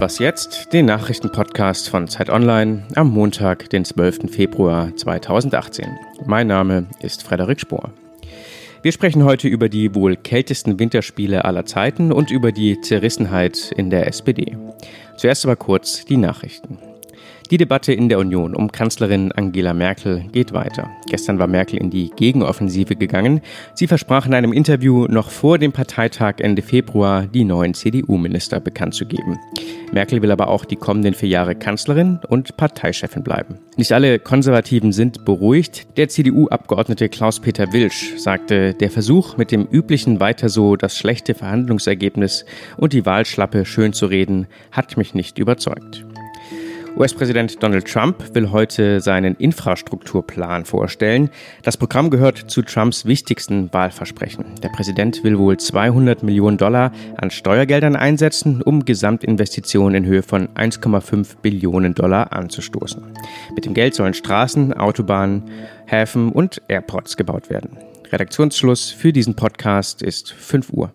Was jetzt, den Nachrichtenpodcast von Zeit Online am Montag, den 12. Februar 2018. Mein Name ist Frederik Spohr. Wir sprechen heute über die wohl kältesten Winterspiele aller Zeiten und über die Zerrissenheit in der SPD. Zuerst aber kurz die Nachrichten. Die Debatte in der Union um Kanzlerin Angela Merkel geht weiter. Gestern war Merkel in die Gegenoffensive gegangen. Sie versprach in einem Interview noch vor dem Parteitag Ende Februar die neuen CDU-Minister bekannt zu geben. Merkel will aber auch die kommenden vier Jahre Kanzlerin und Parteichefin bleiben. Nicht alle Konservativen sind beruhigt. Der CDU-Abgeordnete Klaus-Peter Wilsch sagte, der Versuch mit dem üblichen weiter so das schlechte Verhandlungsergebnis und die Wahlschlappe schön zu reden, hat mich nicht überzeugt. US-Präsident Donald Trump will heute seinen Infrastrukturplan vorstellen. Das Programm gehört zu Trumps wichtigsten Wahlversprechen. Der Präsident will wohl 200 Millionen Dollar an Steuergeldern einsetzen, um Gesamtinvestitionen in Höhe von 1,5 Billionen Dollar anzustoßen. Mit dem Geld sollen Straßen, Autobahnen, Häfen und Airports gebaut werden. Redaktionsschluss für diesen Podcast ist 5 Uhr.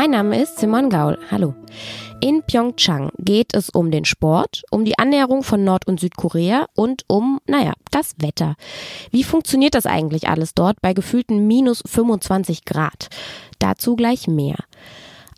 Mein Name ist Simon Gaul. Hallo. In Pyeongchang geht es um den Sport, um die Annäherung von Nord- und Südkorea und um, naja, das Wetter. Wie funktioniert das eigentlich alles dort bei gefühlten minus 25 Grad? Dazu gleich mehr.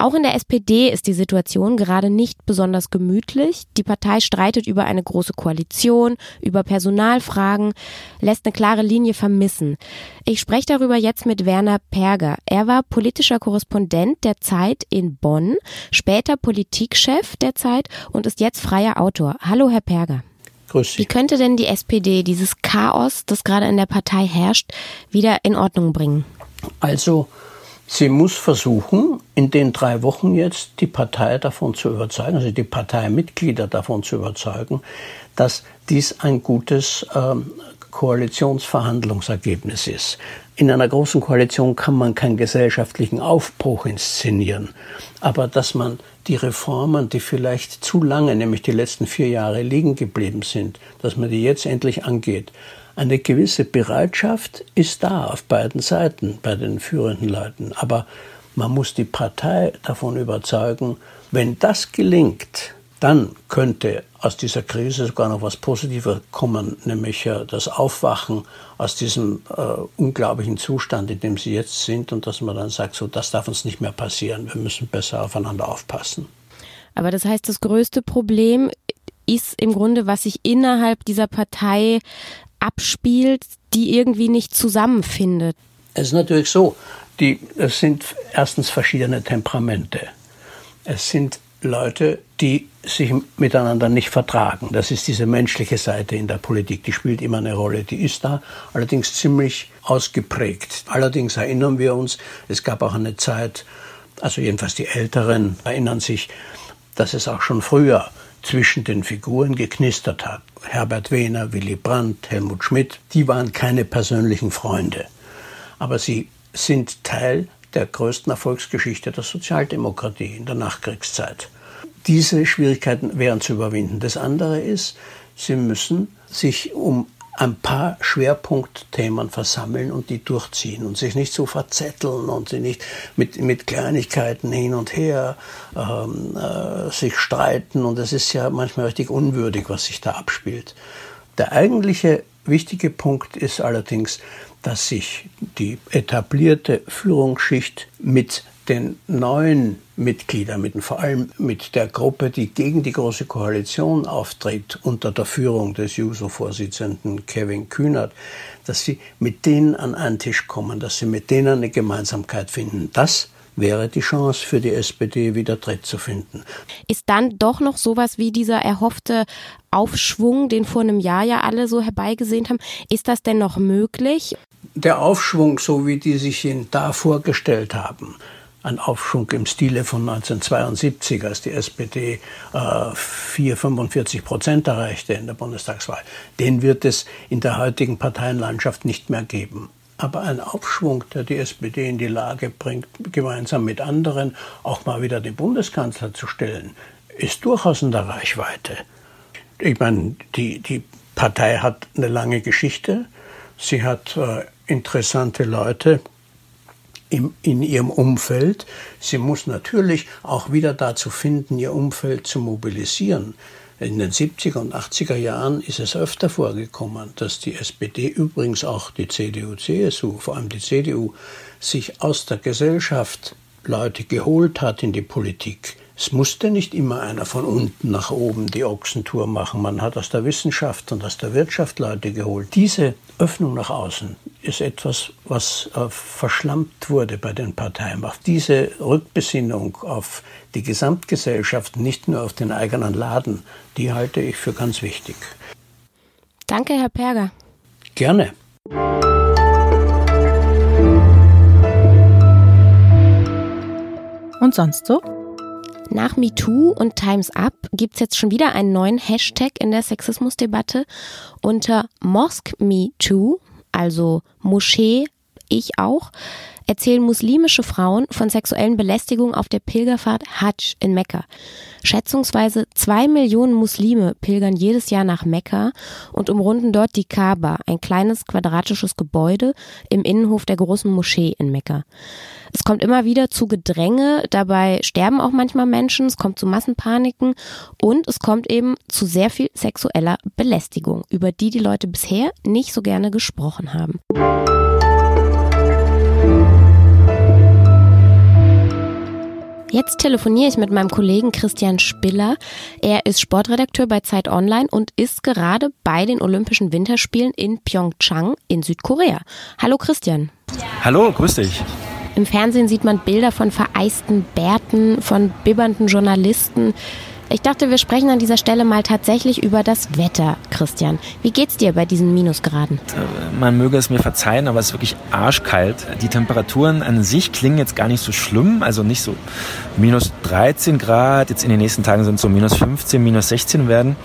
Auch in der SPD ist die Situation gerade nicht besonders gemütlich. Die Partei streitet über eine große Koalition, über Personalfragen, lässt eine klare Linie vermissen. Ich spreche darüber jetzt mit Werner Perger. Er war politischer Korrespondent der Zeit in Bonn, später Politikchef der Zeit und ist jetzt freier Autor. Hallo, Herr Perger. Grüß Sie. Wie könnte denn die SPD dieses Chaos, das gerade in der Partei herrscht, wieder in Ordnung bringen? Also, Sie muss versuchen, in den drei Wochen jetzt die Partei davon zu überzeugen, also die Parteimitglieder davon zu überzeugen, dass dies ein gutes ähm, Koalitionsverhandlungsergebnis ist. In einer großen Koalition kann man keinen gesellschaftlichen Aufbruch inszenieren, aber dass man die Reformen, die vielleicht zu lange, nämlich die letzten vier Jahre liegen geblieben sind, dass man die jetzt endlich angeht, eine gewisse Bereitschaft ist da auf beiden Seiten bei den führenden Leuten. Aber man muss die Partei davon überzeugen, wenn das gelingt, dann könnte aus dieser Krise sogar noch was Positives kommen, nämlich das Aufwachen aus diesem äh, unglaublichen Zustand, in dem sie jetzt sind und dass man dann sagt, so das darf uns nicht mehr passieren, wir müssen besser aufeinander aufpassen. Aber das heißt, das größte Problem ist im Grunde, was sich innerhalb dieser Partei abspielt, die irgendwie nicht zusammenfindet? Es ist natürlich so, die, es sind erstens verschiedene Temperamente. Es sind Leute, die sich miteinander nicht vertragen. Das ist diese menschliche Seite in der Politik, die spielt immer eine Rolle. Die ist da allerdings ziemlich ausgeprägt. Allerdings erinnern wir uns, es gab auch eine Zeit, also jedenfalls die Älteren erinnern sich, dass es auch schon früher zwischen den Figuren geknistert hat. Herbert Wehner, Willy Brandt, Helmut Schmidt, die waren keine persönlichen Freunde. Aber sie sind Teil der größten Erfolgsgeschichte der Sozialdemokratie in der Nachkriegszeit. Diese Schwierigkeiten wären zu überwinden. Das andere ist, sie müssen sich um ein paar Schwerpunktthemen versammeln und die durchziehen und sich nicht so verzetteln und sie nicht mit, mit Kleinigkeiten hin und her ähm, äh, sich streiten. Und es ist ja manchmal richtig unwürdig, was sich da abspielt. Der eigentliche wichtige Punkt ist allerdings, dass sich die etablierte Führungsschicht mit den neuen Mitgliedern, mit, vor allem mit der Gruppe, die gegen die Große Koalition auftritt, unter der Führung des JUSO-Vorsitzenden Kevin Kühnert, dass sie mit denen an einen Tisch kommen, dass sie mit denen eine Gemeinsamkeit finden. Das wäre die Chance für die SPD wieder Tritt zu finden. Ist dann doch noch sowas wie dieser erhoffte Aufschwung, den vor einem Jahr ja alle so herbeigesehnt haben, ist das denn noch möglich? Der Aufschwung, so wie die sich ihn da vorgestellt haben, ein Aufschwung im Stile von 1972, als die SPD äh, 4, 45 Prozent erreichte in der Bundestagswahl. Den wird es in der heutigen Parteienlandschaft nicht mehr geben. Aber ein Aufschwung, der die SPD in die Lage bringt, gemeinsam mit anderen auch mal wieder den Bundeskanzler zu stellen, ist durchaus in der Reichweite. Ich meine, die, die Partei hat eine lange Geschichte. Sie hat äh, interessante Leute im, in ihrem Umfeld. Sie muss natürlich auch wieder dazu finden, ihr Umfeld zu mobilisieren. In den 70er und 80er Jahren ist es öfter vorgekommen, dass die SPD, übrigens auch die CDU, CSU, vor allem die CDU, sich aus der Gesellschaft Leute geholt hat in die Politik. Es musste nicht immer einer von unten nach oben die Ochsentour machen. Man hat aus der Wissenschaft und aus der Wirtschaft Leute geholt. Diese Öffnung nach außen ist etwas, was äh, verschlammt wurde bei den Parteien. Auf diese Rückbesinnung auf die Gesamtgesellschaft, nicht nur auf den eigenen Laden, die halte ich für ganz wichtig. Danke, Herr Perger. Gerne. Und sonst so? Nach MeToo und Times Up gibt es jetzt schon wieder einen neuen Hashtag in der Sexismusdebatte unter Mosque MeToo, also Moschee, ich auch, erzählen muslimische Frauen von sexuellen Belästigungen auf der Pilgerfahrt Hajj in Mekka. Schätzungsweise zwei Millionen Muslime pilgern jedes Jahr nach Mekka und umrunden dort die Kaaba, ein kleines quadratisches Gebäude im Innenhof der großen Moschee in Mekka. Es kommt immer wieder zu Gedränge, dabei sterben auch manchmal Menschen, es kommt zu Massenpaniken und es kommt eben zu sehr viel sexueller Belästigung, über die die Leute bisher nicht so gerne gesprochen haben. Jetzt telefoniere ich mit meinem Kollegen Christian Spiller. Er ist Sportredakteur bei Zeit Online und ist gerade bei den Olympischen Winterspielen in Pyeongchang in Südkorea. Hallo Christian. Hallo, grüß dich. Im Fernsehen sieht man Bilder von vereisten Bärten, von bibbernden Journalisten. Ich dachte, wir sprechen an dieser Stelle mal tatsächlich über das Wetter, Christian. Wie geht's dir bei diesen Minusgraden? Äh, man möge es mir verzeihen, aber es ist wirklich arschkalt. Die Temperaturen an sich klingen jetzt gar nicht so schlimm, also nicht so minus 13 Grad, jetzt in den nächsten Tagen sind es so minus 15, minus 16 werden.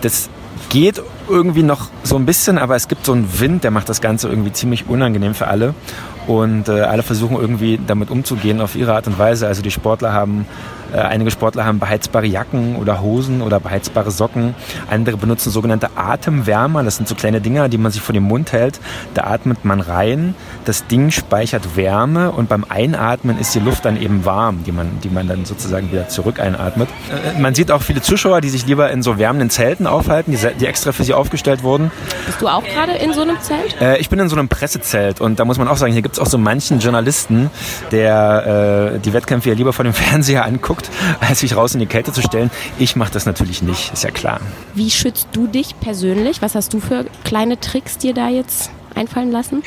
Das geht irgendwie noch so ein bisschen, aber es gibt so einen Wind, der macht das Ganze irgendwie ziemlich unangenehm für alle. Und äh, alle versuchen irgendwie damit umzugehen auf ihre Art und Weise. Also die Sportler haben einige Sportler haben beheizbare Jacken oder Hosen oder beheizbare Socken. Andere benutzen sogenannte Atemwärmer. Das sind so kleine Dinger, die man sich vor den Mund hält. Da atmet man rein. Das Ding speichert Wärme und beim Einatmen ist die Luft dann eben warm, die man, die man dann sozusagen wieder zurück einatmet. Äh, man sieht auch viele Zuschauer, die sich lieber in so wärmenden Zelten aufhalten, die, die extra für sie aufgestellt wurden. Bist du auch gerade in so einem Zelt? Äh, ich bin in so einem Pressezelt und da muss man auch sagen, hier gibt es auch so manchen Journalisten, der äh, die Wettkämpfe ja lieber vor dem Fernseher anguckt versucht, als sich raus in die Kälte zu stellen. Ich mache das natürlich nicht, ist ja klar. Wie schützt du dich persönlich? Was hast du für kleine Tricks dir da jetzt einfallen lassen?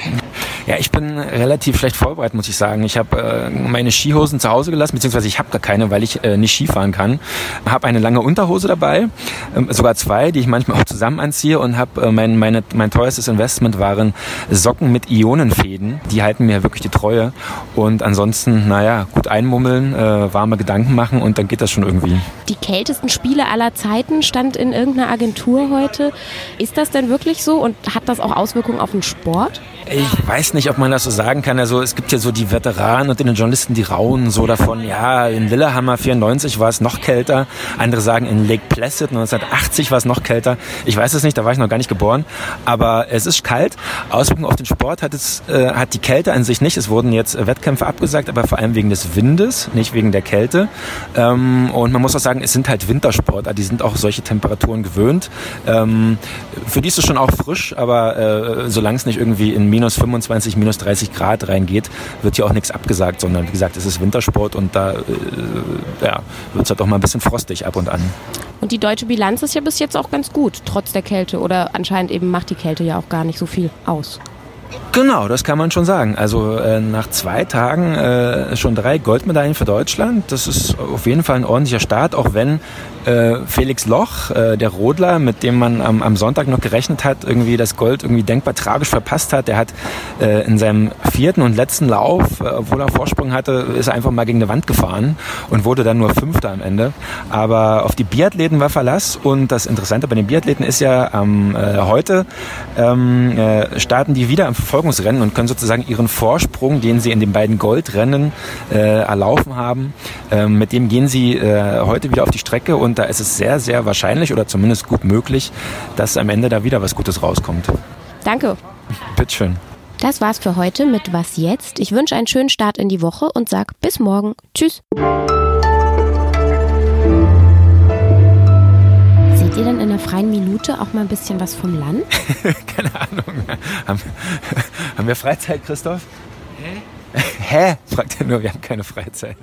Ja, ich bin relativ schlecht vorbereitet, muss ich sagen. Ich habe äh, meine Skihosen zu Hause gelassen, beziehungsweise ich habe gar keine, weil ich äh, nicht Skifahren kann. Habe eine lange Unterhose dabei, äh, sogar zwei, die ich manchmal auch zusammen anziehe und habe äh, mein, meine, mein teuerstes Investment waren Socken mit Ionenfäden. Die halten mir wirklich die Treue. Und ansonsten, naja, gut einmummeln, äh, warme Gedanken machen und dann geht das schon irgendwie. Die kältesten Spiele aller Zeiten stand in irgendeiner Agentur heute. Ist das denn wirklich so und hat das auch Auswirkungen auf den Sport? Ich weiß nicht, ob man das so sagen kann. Also es gibt ja so die Veteranen und den Journalisten, die rauen so davon, ja, in Lillehammer 94 war es noch kälter. Andere sagen, in Lake Placid 1980 war es noch kälter. Ich weiß es nicht, da war ich noch gar nicht geboren. Aber es ist kalt. Auswirkungen auf den Sport hat, es, äh, hat die Kälte an sich nicht. Es wurden jetzt Wettkämpfe abgesagt, aber vor allem wegen des Windes, nicht wegen der Kälte. Ähm, und man muss auch sagen, es sind halt Wintersportler. Die sind auch solche Temperaturen gewöhnt. Ähm, für die ist es schon auch frisch, aber äh, solange es nicht irgendwie in minus 25, minus 30 Grad reingeht, wird hier auch nichts abgesagt, sondern wie gesagt, es ist Wintersport und da äh, ja, wird es halt auch mal ein bisschen frostig ab und an. Und die deutsche Bilanz ist ja bis jetzt auch ganz gut, trotz der Kälte. Oder anscheinend eben macht die Kälte ja auch gar nicht so viel aus. Genau, das kann man schon sagen. Also äh, nach zwei Tagen äh, schon drei Goldmedaillen für Deutschland. Das ist auf jeden Fall ein ordentlicher Start, auch wenn äh, Felix Loch, äh, der Rodler, mit dem man am, am, Sonntag noch gerechnet hat, irgendwie das Gold irgendwie denkbar tragisch verpasst hat. Der hat äh, in seinem vierten und letzten Lauf, äh, obwohl er Vorsprung hatte, ist er einfach mal gegen eine Wand gefahren und wurde dann nur Fünfter am Ende. Aber auf die Biathleten war Verlass und das Interessante bei den Biathleten ist ja, ähm, äh, heute ähm, äh, starten die wieder im Verfolgungsrennen und können sozusagen ihren Vorsprung, den sie in den beiden Goldrennen äh, erlaufen haben, äh, mit dem gehen sie äh, heute wieder auf die Strecke und da ist es sehr, sehr wahrscheinlich oder zumindest gut möglich, dass am Ende da wieder was Gutes rauskommt. Danke. Bitteschön. Das war's für heute mit Was jetzt? Ich wünsche einen schönen Start in die Woche und sag bis morgen. Tschüss. Seht ihr denn in der freien Minute auch mal ein bisschen was vom Land? Keine Ahnung. Haben, haben wir Freizeit, Christoph? Hä? Hä? Fragt er nur, wir haben keine Freizeit.